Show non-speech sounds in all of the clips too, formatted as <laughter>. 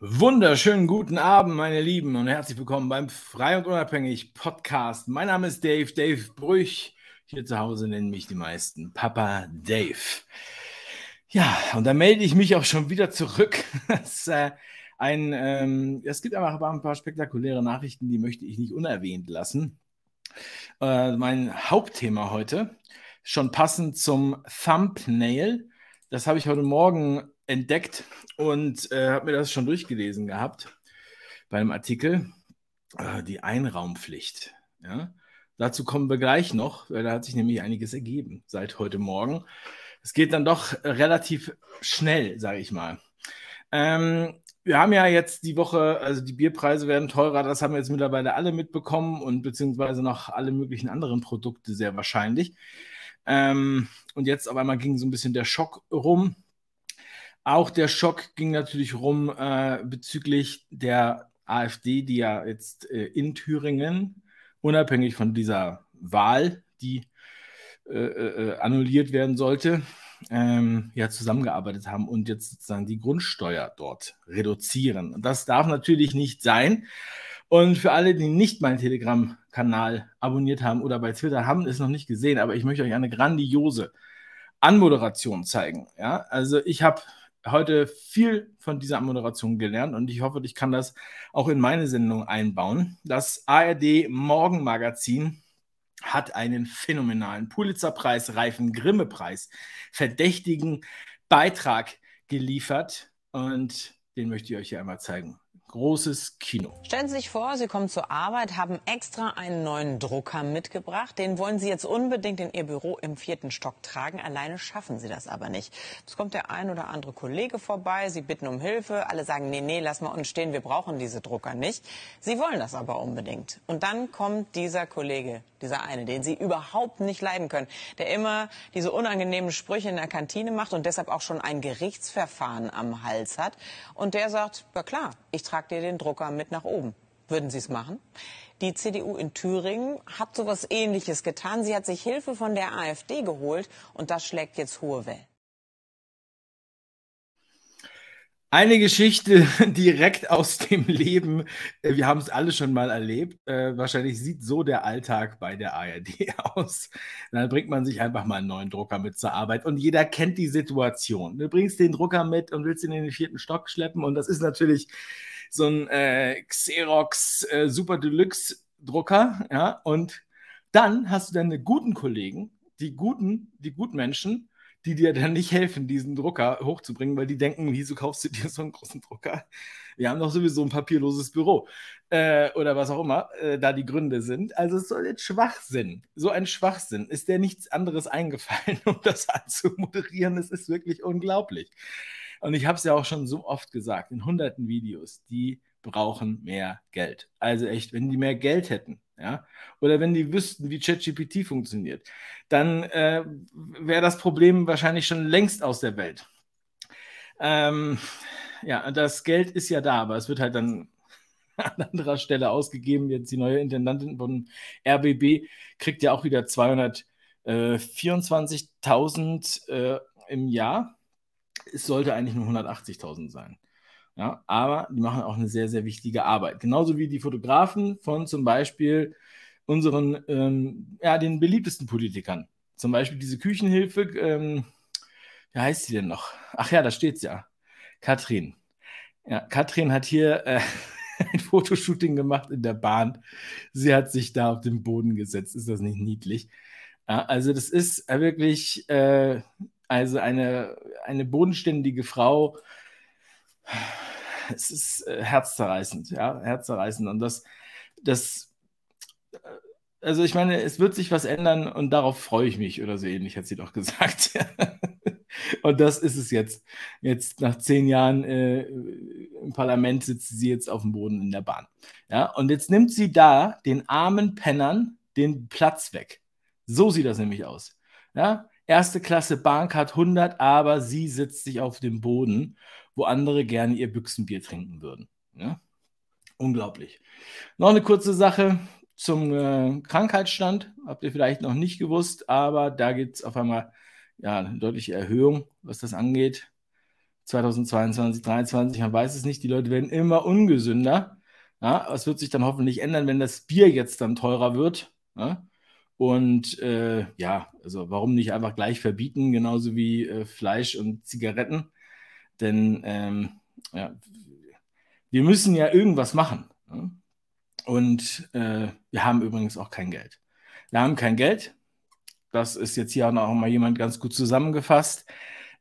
Wunderschönen guten Abend, meine Lieben, und herzlich willkommen beim Frei und Unabhängig Podcast. Mein Name ist Dave, Dave Brüch. Hier zu Hause nennen mich die meisten Papa Dave. Ja, und da melde ich mich auch schon wieder zurück. <laughs> Es, äh, ähm, es gibt einfach ein paar spektakuläre Nachrichten, die möchte ich nicht unerwähnt lassen. Äh, mein Hauptthema heute, schon passend zum Thumbnail, das habe ich heute Morgen entdeckt und äh, habe mir das schon durchgelesen gehabt bei einem Artikel. Äh, die Einraumpflicht. Ja? Dazu kommen wir gleich noch, weil da hat sich nämlich einiges ergeben seit heute Morgen. Es geht dann doch relativ schnell, sage ich mal. Ähm, wir haben ja jetzt die Woche, also die Bierpreise werden teurer, das haben jetzt mittlerweile alle mitbekommen und beziehungsweise noch alle möglichen anderen Produkte sehr wahrscheinlich. Ähm, und jetzt auf einmal ging so ein bisschen der Schock rum auch der Schock ging natürlich rum äh, bezüglich der AfD, die ja jetzt äh, in Thüringen, unabhängig von dieser Wahl, die äh, äh, äh, annulliert werden sollte, ähm, ja zusammengearbeitet haben und jetzt sozusagen die Grundsteuer dort reduzieren. Und das darf natürlich nicht sein. Und für alle, die nicht meinen Telegram-Kanal abonniert haben oder bei Twitter haben es noch nicht gesehen, aber ich möchte euch eine grandiose Anmoderation zeigen. Ja, also ich habe heute viel von dieser Moderation gelernt und ich hoffe, ich kann das auch in meine Sendung einbauen. Das ARD Morgenmagazin hat einen phänomenalen Pulitzerpreis, Reifen Grimme-Preis, verdächtigen Beitrag geliefert und den möchte ich euch hier einmal zeigen großes Kino. Stellen Sie sich vor, Sie kommen zur Arbeit, haben extra einen neuen Drucker mitgebracht. Den wollen Sie jetzt unbedingt in Ihr Büro im vierten Stock tragen. Alleine schaffen Sie das aber nicht. Es kommt der ein oder andere Kollege vorbei. Sie bitten um Hilfe. Alle sagen, nee, nee, lass mal uns stehen. Wir brauchen diese Drucker nicht. Sie wollen das aber unbedingt. Und dann kommt dieser Kollege, dieser eine, den Sie überhaupt nicht leiden können, der immer diese unangenehmen Sprüche in der Kantine macht und deshalb auch schon ein Gerichtsverfahren am Hals hat. Und der sagt, ja klar, ich trage ihr den Drucker mit nach oben. Würden Sie es machen? Die CDU in Thüringen hat so etwas Ähnliches getan. Sie hat sich Hilfe von der AfD geholt und das schlägt jetzt hohe Wellen. Eine Geschichte <laughs> direkt aus dem Leben. Äh, wir haben es alle schon mal erlebt. Äh, wahrscheinlich sieht so der Alltag bei der ARD <laughs> aus. Dann bringt man sich einfach mal einen neuen Drucker mit zur Arbeit und jeder kennt die Situation. Du bringst den Drucker mit und willst ihn in den vierten Stock schleppen und das ist natürlich so ein äh, Xerox äh, Super Deluxe Drucker, ja, und dann hast du deine guten Kollegen, die guten, die guten Menschen, die dir dann nicht helfen, diesen Drucker hochzubringen, weil die denken, wieso kaufst du <laughs> dir so einen großen Drucker? Wir haben doch sowieso ein papierloses Büro äh, oder was auch immer äh, da die Gründe sind. Also es soll jetzt Schwachsinn, so ein Schwachsinn. Ist dir nichts anderes eingefallen, <laughs> um das anzumoderieren? Es ist wirklich unglaublich. Und ich habe es ja auch schon so oft gesagt, in hunderten Videos, die brauchen mehr Geld. Also echt, wenn die mehr Geld hätten, ja, oder wenn die wüssten, wie ChatGPT funktioniert, dann äh, wäre das Problem wahrscheinlich schon längst aus der Welt. Ähm, ja, das Geld ist ja da, aber es wird halt dann <laughs> an anderer Stelle ausgegeben. Jetzt die neue Intendantin von RBB kriegt ja auch wieder 224.000 äh, im Jahr es sollte eigentlich nur 180.000 sein. Ja, aber die machen auch eine sehr, sehr wichtige Arbeit. Genauso wie die Fotografen von zum Beispiel unseren, ähm, ja, den beliebtesten Politikern. Zum Beispiel diese Küchenhilfe, ähm, wie heißt sie denn noch? Ach ja, da steht es ja. Katrin. Ja, Katrin hat hier äh, <laughs> ein Fotoshooting gemacht in der Bahn. Sie hat sich da auf den Boden gesetzt. Ist das nicht niedlich? Ja, also das ist wirklich äh, also eine, eine bodenständige Frau, es ist äh, herzzerreißend, ja, herzzerreißend. Und das, das, äh, also ich meine, es wird sich was ändern und darauf freue ich mich oder so ähnlich, hat sie doch <laughs> gesagt. und das ist es jetzt. Jetzt nach zehn Jahren äh, im Parlament sitzt sie jetzt auf dem Boden in der Bahn. Ja, und jetzt nimmt sie da den armen Pennern den Platz weg. So sieht das nämlich aus. Ja, erste Klasse hat 100, aber sie sitzt sich auf dem Boden, wo andere gerne ihr Büchsenbier trinken würden. Ja? Unglaublich. Noch eine kurze Sache zum äh, Krankheitsstand. Habt ihr vielleicht noch nicht gewusst, aber da gibt es auf einmal ja, eine deutliche Erhöhung, was das angeht. 2022, 2023, man weiß es nicht, die Leute werden immer ungesünder. Ja, es wird sich dann hoffentlich ändern, wenn das Bier jetzt dann teurer wird. Ja? Und äh, ja, also warum nicht einfach gleich verbieten, genauso wie äh, Fleisch und Zigaretten? Denn ähm, ja, wir müssen ja irgendwas machen. Ja? Und äh, wir haben übrigens auch kein Geld. Wir haben kein Geld. Das ist jetzt hier auch noch mal jemand ganz gut zusammengefasst,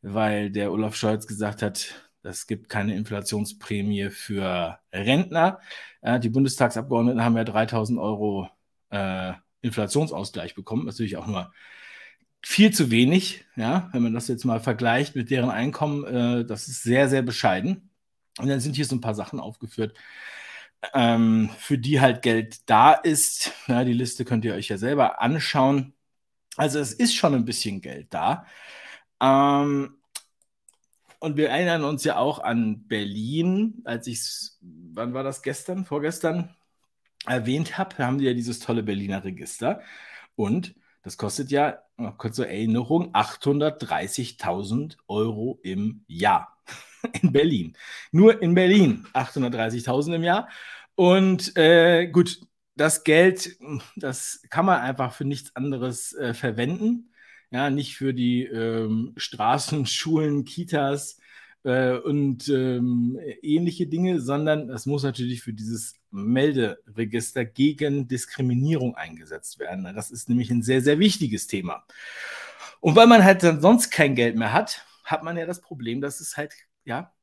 weil der Olaf Scholz gesagt hat, es gibt keine Inflationsprämie für Rentner. Äh, die Bundestagsabgeordneten haben ja 3000 Euro äh, Inflationsausgleich bekommen. Natürlich auch nur viel zu wenig, ja, wenn man das jetzt mal vergleicht mit deren Einkommen, äh, das ist sehr, sehr bescheiden. Und dann sind hier so ein paar Sachen aufgeführt, ähm, für die halt Geld da ist. Ja, die Liste könnt ihr euch ja selber anschauen. Also es ist schon ein bisschen Geld da. Ähm, und wir erinnern uns ja auch an Berlin, als ich wann war das gestern, vorgestern erwähnt habe, haben die ja dieses tolle Berliner Register. Und das kostet ja, kurz zur Erinnerung, 830.000 Euro im Jahr. <laughs> In Berlin. Nur in Berlin 830.000 im Jahr. Und äh, gut, das Geld, das kann man einfach für nichts anderes äh, verwenden ja, nicht für die ähm, Straßen, Schulen, Kitas äh, und ähm, ähnliche Dinge, sondern es muss natürlich für dieses Melderegister gegen Diskriminierung eingesetzt werden. Das ist nämlich ein sehr, sehr wichtiges Thema. Und weil man halt dann sonst kein Geld mehr hat, hat man ja das Problem, dass es halt, ja,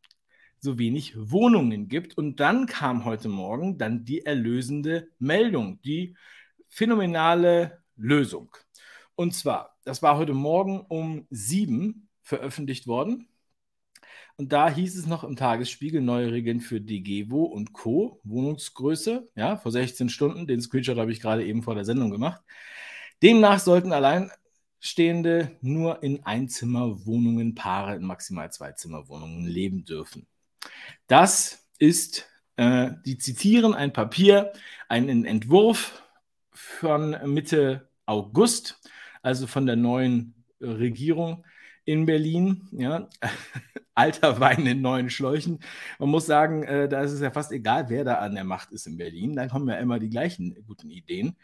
so wenig Wohnungen gibt. Und dann kam heute Morgen dann die erlösende Meldung, die phänomenale Lösung. Und zwar, das war heute Morgen um sieben veröffentlicht worden. Und da hieß es noch im Tagesspiegel neue Regeln für DGWO und Co. Wohnungsgröße, ja, vor 16 Stunden. Den Screenshot habe ich gerade eben vor der Sendung gemacht. Demnach sollten Alleinstehende nur in Einzimmerwohnungen, Paare in maximal Zweizimmerwohnungen leben dürfen. Das ist, äh, die zitieren ein Papier, einen Entwurf von Mitte August also von der neuen äh, Regierung in Berlin. Ja. <laughs> Alter Wein in neuen Schläuchen. Man muss sagen, äh, da ist es ja fast egal, wer da an der Macht ist in Berlin. Dann kommen ja immer die gleichen guten Ideen.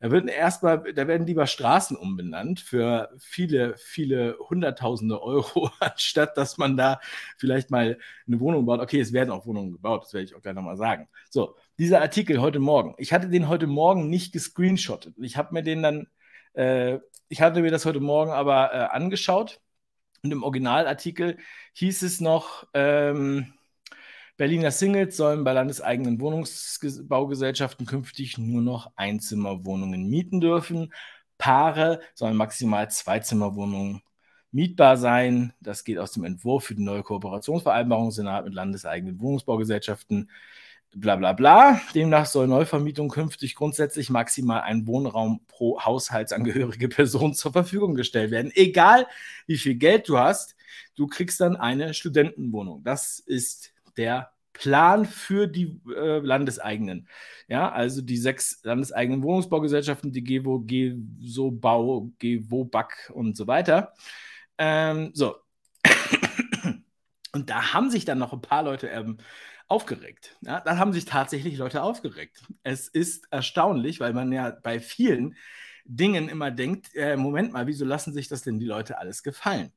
Da, wird erstmal, da werden lieber Straßen umbenannt für viele, viele Hunderttausende Euro, <laughs> anstatt dass man da vielleicht mal eine Wohnung baut. Okay, es werden auch Wohnungen gebaut, das werde ich auch gleich nochmal sagen. So, dieser Artikel heute Morgen. Ich hatte den heute Morgen nicht gescreenshottet. Ich habe mir den dann äh, ich hatte mir das heute Morgen aber äh, angeschaut und im Originalartikel hieß es noch, ähm, Berliner Singles sollen bei landeseigenen Wohnungsbaugesellschaften künftig nur noch Einzimmerwohnungen mieten dürfen. Paare sollen maximal Zweizimmerwohnungen mietbar sein. Das geht aus dem Entwurf für die neue Kooperationsvereinbarung Senat mit landeseigenen Wohnungsbaugesellschaften bla bla bla. Demnach soll Neuvermietung künftig grundsätzlich maximal ein Wohnraum pro haushaltsangehörige <laughs> Person zur Verfügung gestellt werden. Egal wie viel Geld du hast, du kriegst dann eine Studentenwohnung. Das ist der Plan für die äh, Landeseigenen. Ja, also die sechs landeseigenen Wohnungsbaugesellschaften, die GEWO, GESO-Bau, GEWO-BAC und so weiter. Ähm, so. <coughs> Und da haben sich dann noch ein paar Leute ähm, aufgeregt. Ja, dann haben sich tatsächlich Leute aufgeregt. Es ist erstaunlich, weil man ja bei vielen Dingen immer denkt, äh, Moment mal, wieso lassen sich das denn die Leute alles gefallen?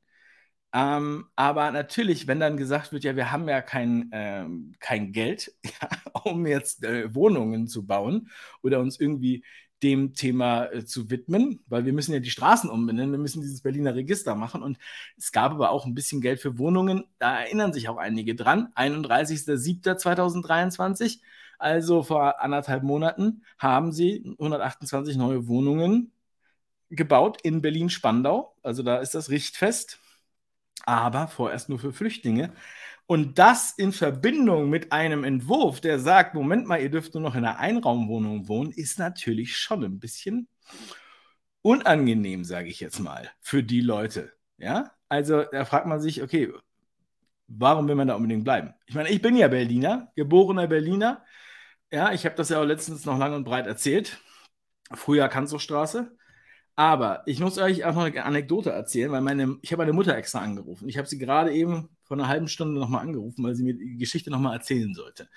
Ähm, aber natürlich, wenn dann gesagt wird, ja, wir haben ja kein, ähm, kein Geld, <laughs> ja, um jetzt äh, Wohnungen zu bauen oder uns irgendwie dem Thema äh, zu widmen, weil wir müssen ja die Straßen umbenennen, wir müssen dieses Berliner Register machen. Und es gab aber auch ein bisschen Geld für Wohnungen, da erinnern sich auch einige dran, 31.07.2023, also vor anderthalb Monaten, haben sie 128 neue Wohnungen gebaut in Berlin-Spandau, also da ist das Richtfest, aber vorerst nur für Flüchtlinge. Und das in Verbindung mit einem Entwurf, der sagt, Moment mal, ihr dürft nur noch in einer Einraumwohnung wohnen, ist natürlich schon ein bisschen unangenehm, sage ich jetzt mal, für die Leute. Ja, also da fragt man sich, okay, warum will man da unbedingt bleiben? Ich meine, ich bin ja Berliner, geborener Berliner. Ja, ich habe das ja auch letztens noch lang und breit erzählt. Früher Kanzlerstraße. Aber ich muss euch auch noch eine Anekdote erzählen, weil meine, ich habe meine Mutter extra angerufen. Ich habe sie gerade eben vor einer halben Stunde nochmal angerufen, weil sie mir die Geschichte nochmal erzählen sollte.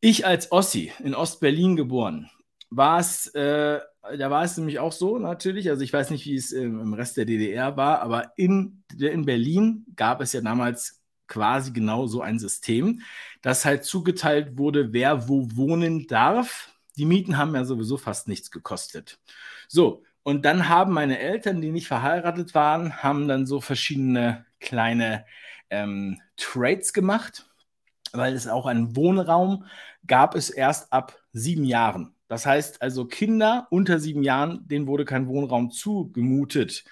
Ich als Ossi in Ostberlin geboren, war es, äh, da war es nämlich auch so natürlich, also ich weiß nicht, wie es im, im Rest der DDR war, aber in, in Berlin gab es ja damals quasi genau so ein System, dass halt zugeteilt wurde, wer wo wohnen darf. Die Mieten haben ja sowieso fast nichts gekostet. So, und dann haben meine Eltern, die nicht verheiratet waren, haben dann so verschiedene kleine ähm, Trades gemacht, weil es auch einen Wohnraum gab es erst ab sieben Jahren. Das heißt also Kinder unter sieben Jahren, denen wurde kein Wohnraum zugemutet.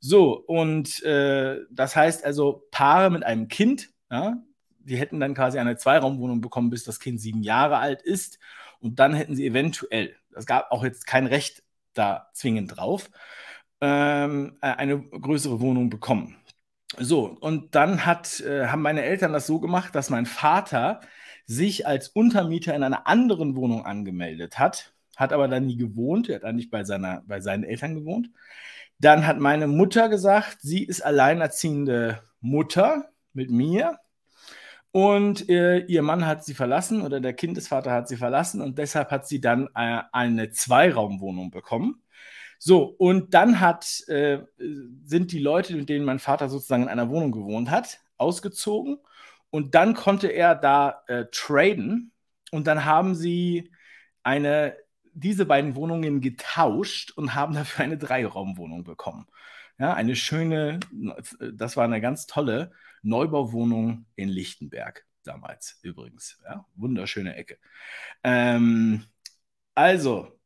So, und äh, das heißt also Paare mit einem Kind, ja, die hätten dann quasi eine Zweiraumwohnung bekommen, bis das Kind sieben Jahre alt ist. Und dann hätten sie eventuell, es gab auch jetzt kein Recht da zwingend drauf, ähm, äh, eine größere Wohnung bekommen. So, und dann hat, äh, haben meine Eltern das so gemacht, dass mein Vater sich als Untermieter in einer anderen Wohnung angemeldet hat, hat aber dann nie gewohnt, er hat eigentlich bei, seiner, bei seinen Eltern gewohnt. Dann hat meine Mutter gesagt, sie ist alleinerziehende Mutter mit mir und äh, ihr Mann hat sie verlassen oder der Kindesvater hat sie verlassen und deshalb hat sie dann äh, eine Zweiraumwohnung bekommen. So, und dann hat, äh, sind die Leute, mit denen mein Vater sozusagen in einer Wohnung gewohnt hat, ausgezogen und dann konnte er da äh, traden und dann haben sie eine, diese beiden Wohnungen getauscht und haben dafür eine Dreiraumwohnung bekommen. Ja, eine schöne, das war eine ganz tolle Neubauwohnung in Lichtenberg damals übrigens. Ja, wunderschöne Ecke. Ähm, also,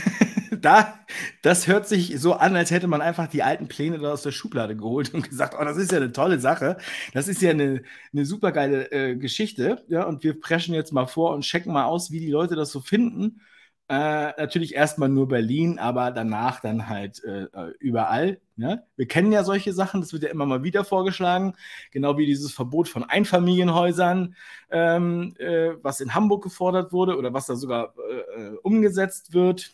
<laughs> da, das hört sich so an, als hätte man einfach die alten Pläne da aus der Schublade geholt und gesagt, oh, das ist ja eine tolle Sache. Das ist ja eine, eine super geile äh, Geschichte. Ja, und wir preschen jetzt mal vor und checken mal aus, wie die Leute das so finden. Äh, natürlich erstmal nur Berlin, aber danach dann halt äh, äh, überall. Ne? Wir kennen ja solche Sachen, das wird ja immer mal wieder vorgeschlagen, genau wie dieses Verbot von Einfamilienhäusern, ähm, äh, was in Hamburg gefordert wurde oder was da sogar äh, äh, umgesetzt wird.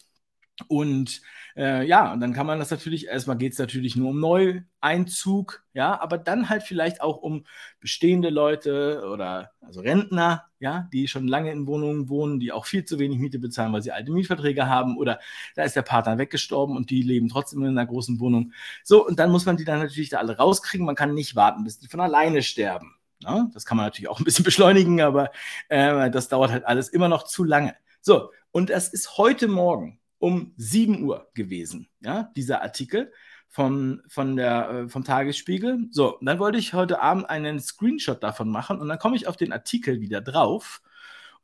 Und äh, ja, und dann kann man das natürlich, erstmal geht es natürlich nur um Neueinzug, ja, aber dann halt vielleicht auch um bestehende Leute oder also Rentner, ja, die schon lange in Wohnungen wohnen, die auch viel zu wenig Miete bezahlen, weil sie alte Mietverträge haben oder da ist der Partner weggestorben und die leben trotzdem in einer großen Wohnung. So, und dann muss man die dann natürlich da alle rauskriegen. Man kann nicht warten, bis die von alleine sterben. Ja, das kann man natürlich auch ein bisschen <laughs> beschleunigen, aber äh, das dauert halt alles immer noch zu lange. So, und das ist heute Morgen um 7 Uhr gewesen, ja, dieser Artikel vom, von der, äh, vom Tagesspiegel. So, dann wollte ich heute Abend einen Screenshot davon machen und dann komme ich auf den Artikel wieder drauf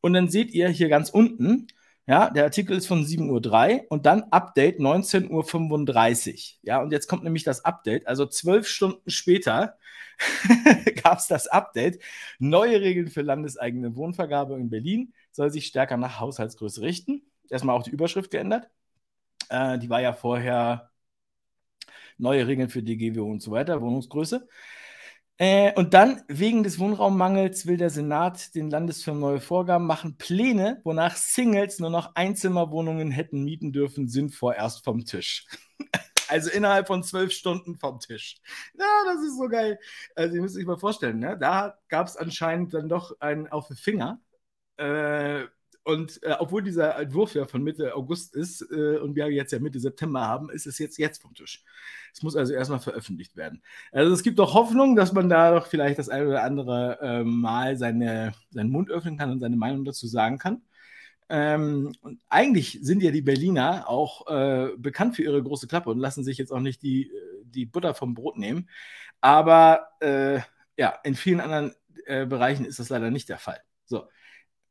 und dann seht ihr hier ganz unten, ja, der Artikel ist von 7.03 Uhr und dann Update 19.35 Uhr. Ja, und jetzt kommt nämlich das Update. Also zwölf Stunden später <laughs> gab es das Update. Neue Regeln für landeseigene Wohnvergabe in Berlin soll sich stärker nach Haushaltsgröße richten erstmal auch die Überschrift geändert. Äh, die war ja vorher neue Regeln für DGW und so weiter, Wohnungsgröße. Äh, und dann, wegen des Wohnraummangels, will der Senat den Landesfirmen neue Vorgaben machen. Pläne, wonach Singles nur noch Einzimmerwohnungen hätten mieten dürfen, sind vorerst vom Tisch. <laughs> also innerhalb von zwölf Stunden vom Tisch. Ja, das ist so geil. Also, ihr müsst euch mal vorstellen, ne? da gab es anscheinend dann doch einen auf den Finger. Äh, und äh, obwohl dieser Entwurf ja von Mitte August ist äh, und wir jetzt ja Mitte September haben, ist es jetzt jetzt vom Tisch. Es muss also erstmal veröffentlicht werden. Also es gibt doch Hoffnung, dass man da doch vielleicht das eine oder andere äh, Mal seine, seinen Mund öffnen kann und seine Meinung dazu sagen kann. Ähm, und eigentlich sind ja die Berliner auch äh, bekannt für ihre große Klappe und lassen sich jetzt auch nicht die, äh, die Butter vom Brot nehmen. Aber äh, ja, in vielen anderen Bereichen ist das leider nicht der Fall. So,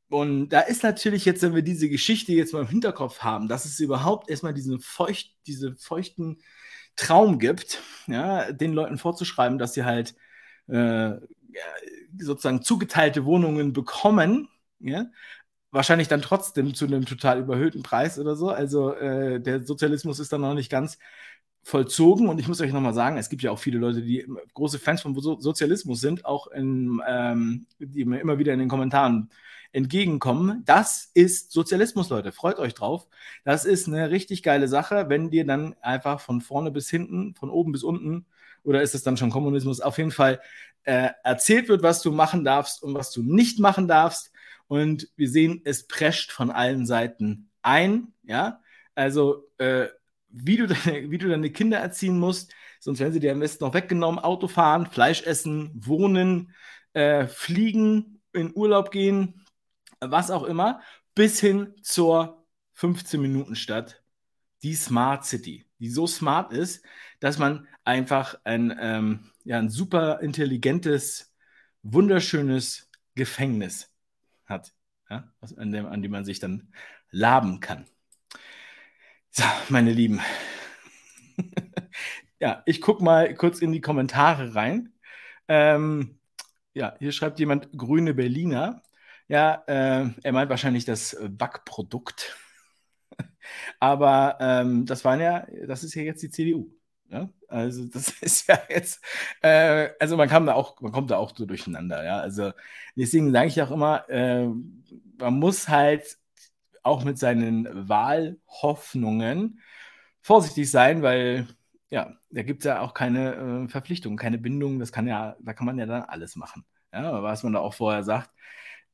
und da ist natürlich jetzt, wenn wir diese Geschichte jetzt mal im Hinterkopf haben, dass es überhaupt erstmal diesen feucht, diese feuchten Traum gibt, ja, den Leuten vorzuschreiben, dass sie halt äh, sozusagen zugeteilte Wohnungen bekommen, ja, wahrscheinlich dann trotzdem zu einem total überhöhten Preis oder so. Also äh, der Sozialismus ist dann noch nicht ganz vollzogen. Und ich muss euch nochmal sagen, es gibt ja auch viele Leute, die große Fans von Sozialismus sind, auch in, ähm, die mir immer wieder in den Kommentaren entgegenkommen. Das ist Sozialismus, Leute. Freut euch drauf. Das ist eine richtig geile Sache, wenn dir dann einfach von vorne bis hinten, von oben bis unten, oder ist es dann schon Kommunismus, auf jeden Fall äh, erzählt wird, was du machen darfst und was du nicht machen darfst. Und wir sehen, es prescht von allen Seiten ein. Ja, also äh, wie, du deine, wie du deine Kinder erziehen musst, sonst werden sie dir am besten noch weggenommen. Auto fahren, Fleisch essen, wohnen, äh, fliegen, in Urlaub gehen, was auch immer, bis hin zur 15-Minuten-Stadt, die Smart City, die so smart ist, dass man einfach ein, ähm, ja, ein super intelligentes, wunderschönes Gefängnis hat, ja, an, dem, an dem man sich dann laben kann. So, meine Lieben. <laughs> ja, ich gucke mal kurz in die Kommentare rein. Ähm, ja, hier schreibt jemand grüne Berliner. Ja, äh, er meint wahrscheinlich das Backprodukt. <laughs> Aber ähm, das waren ja, das ist ja jetzt die CDU. Ja? Also das <laughs> ist ja jetzt, äh, also man kann da auch, man kommt da auch so durcheinander, ja. Also deswegen sage ich auch immer, äh, man muss halt auch mit seinen Wahlhoffnungen vorsichtig sein, weil ja, da gibt es ja auch keine äh, Verpflichtungen, keine Bindungen, das kann ja, da kann man ja dann alles machen. Ja, was man da auch vorher sagt.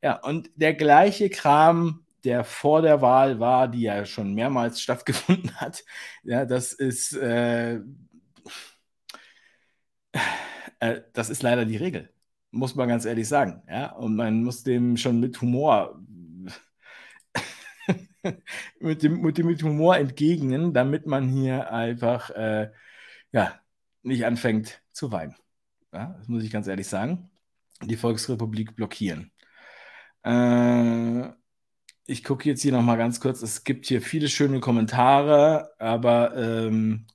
Ja, und der gleiche Kram, der vor der Wahl war, die ja schon mehrmals <laughs> stattgefunden hat, ja, das ist, äh, äh, das ist leider die Regel, muss man ganz ehrlich sagen. Ja, und man muss dem schon mit Humor <laughs> mit, dem, mit dem mit Humor entgegnen, damit man hier einfach äh, ja, nicht anfängt zu weinen. Ja, das muss ich ganz ehrlich sagen. Die Volksrepublik blockieren. Äh, ich gucke jetzt hier nochmal ganz kurz. Es gibt hier viele schöne Kommentare, aber ähm,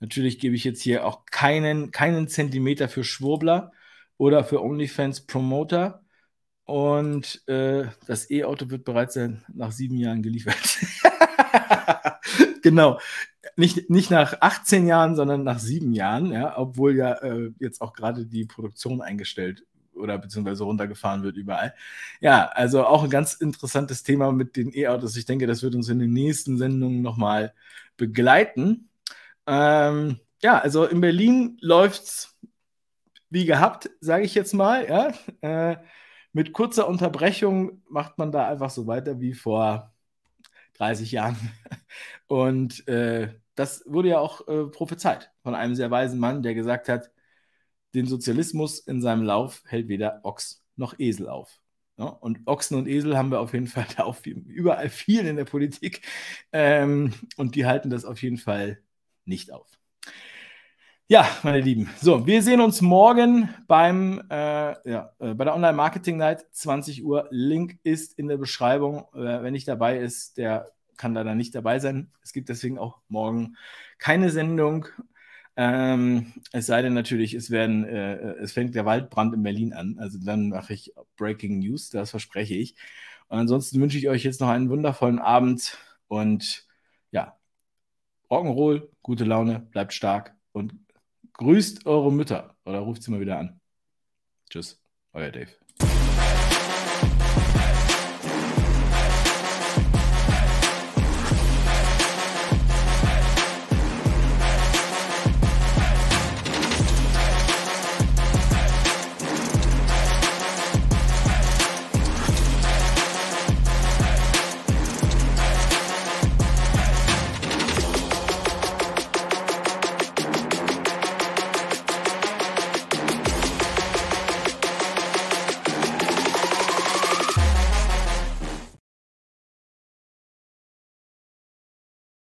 natürlich gebe ich jetzt hier auch keinen, keinen Zentimeter für Schwurbler oder für OnlyFans Promoter. Und äh, das E-Auto wird bereits nach sieben Jahren geliefert. <laughs> genau. Nicht, nicht nach 18 Jahren, sondern nach sieben Jahren, ja, obwohl ja äh, jetzt auch gerade die Produktion eingestellt oder beziehungsweise runtergefahren wird überall. Ja, also auch ein ganz interessantes Thema mit den E-Autos. Ich denke, das wird uns in den nächsten Sendungen nochmal begleiten. Ähm, ja, also in Berlin läuft es wie gehabt, sage ich jetzt mal. Ja. Äh, mit kurzer Unterbrechung macht man da einfach so weiter wie vor 30 Jahren. Und äh, das wurde ja auch äh, prophezeit von einem sehr weisen Mann, der gesagt hat, den Sozialismus in seinem Lauf hält weder Ochs noch Esel auf. Ja, und Ochsen und Esel haben wir auf jeden Fall <laughs> da auch überall viel in der Politik. Ähm, und die halten das auf jeden Fall nicht auf. Ja, meine Lieben. So, wir sehen uns morgen beim, äh, ja, äh, bei der Online Marketing Night, 20 Uhr. Link ist in der Beschreibung. Äh, wenn nicht dabei ist, der kann leider nicht dabei sein. Es gibt deswegen auch morgen keine Sendung. Ähm, es sei denn natürlich, es, werden, äh, es fängt der Waldbrand in Berlin an. Also dann mache ich Breaking News, das verspreche ich. Und ansonsten wünsche ich euch jetzt noch einen wundervollen Abend und ja, Rock'n'Roll, gute Laune, bleibt stark und Grüßt eure Mütter oder ruft sie mal wieder an. Tschüss, euer Dave.